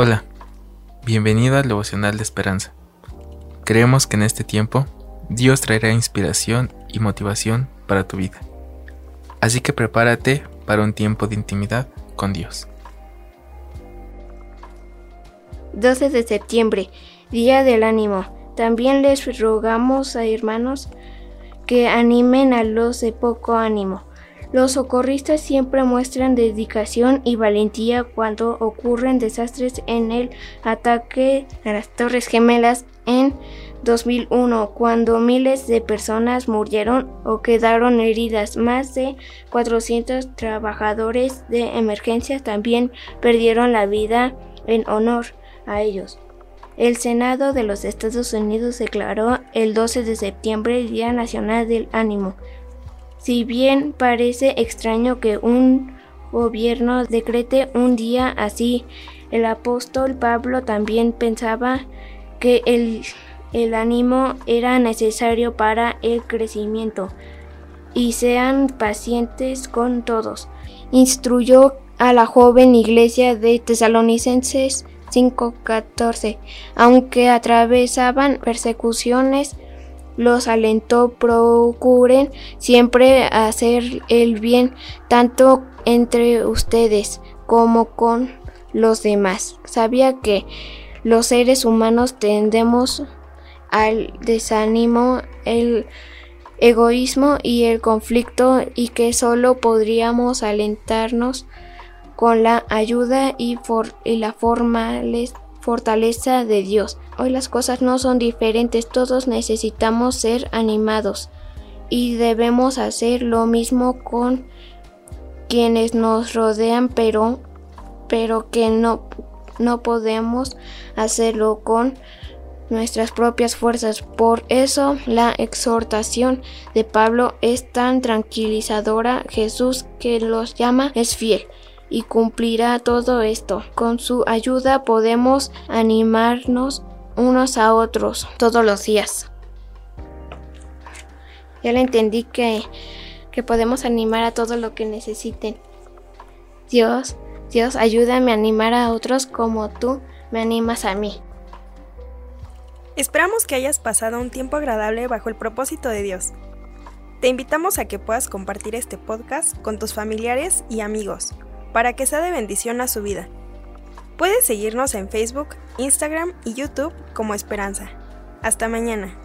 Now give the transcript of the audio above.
Hola, bienvenido al devocional de esperanza. Creemos que en este tiempo Dios traerá inspiración y motivación para tu vida. Así que prepárate para un tiempo de intimidad con Dios. 12 de septiembre, Día del Ánimo. También les rogamos a hermanos que animen a los de poco ánimo los socorristas siempre muestran dedicación y valentía cuando ocurren desastres en el ataque a las Torres Gemelas en 2001, cuando miles de personas murieron o quedaron heridas. Más de 400 trabajadores de emergencia también perdieron la vida en honor a ellos. El Senado de los Estados Unidos declaró el 12 de septiembre el Día Nacional del Ánimo. Si bien parece extraño que un gobierno decrete un día así, el apóstol Pablo también pensaba que el, el ánimo era necesario para el crecimiento y sean pacientes con todos. Instruyó a la joven iglesia de Tesalonicenses 5:14, aunque atravesaban persecuciones, los alentó procuren siempre hacer el bien tanto entre ustedes como con los demás. Sabía que los seres humanos tendemos al desánimo, el egoísmo y el conflicto y que solo podríamos alentarnos con la ayuda y, y la fortaleza fortaleza de Dios. Hoy las cosas no son diferentes, todos necesitamos ser animados y debemos hacer lo mismo con quienes nos rodean, pero pero que no no podemos hacerlo con nuestras propias fuerzas. Por eso la exhortación de Pablo es tan tranquilizadora. Jesús que los llama es fiel y cumplirá todo esto. Con su ayuda podemos animarnos unos a otros todos los días. Ya le entendí que, que podemos animar a todo lo que necesiten. Dios, Dios, ayúdame a animar a otros como tú me animas a mí. Esperamos que hayas pasado un tiempo agradable bajo el propósito de Dios. Te invitamos a que puedas compartir este podcast con tus familiares y amigos para que sea de bendición a su vida. Puedes seguirnos en Facebook, Instagram y YouTube como Esperanza. Hasta mañana.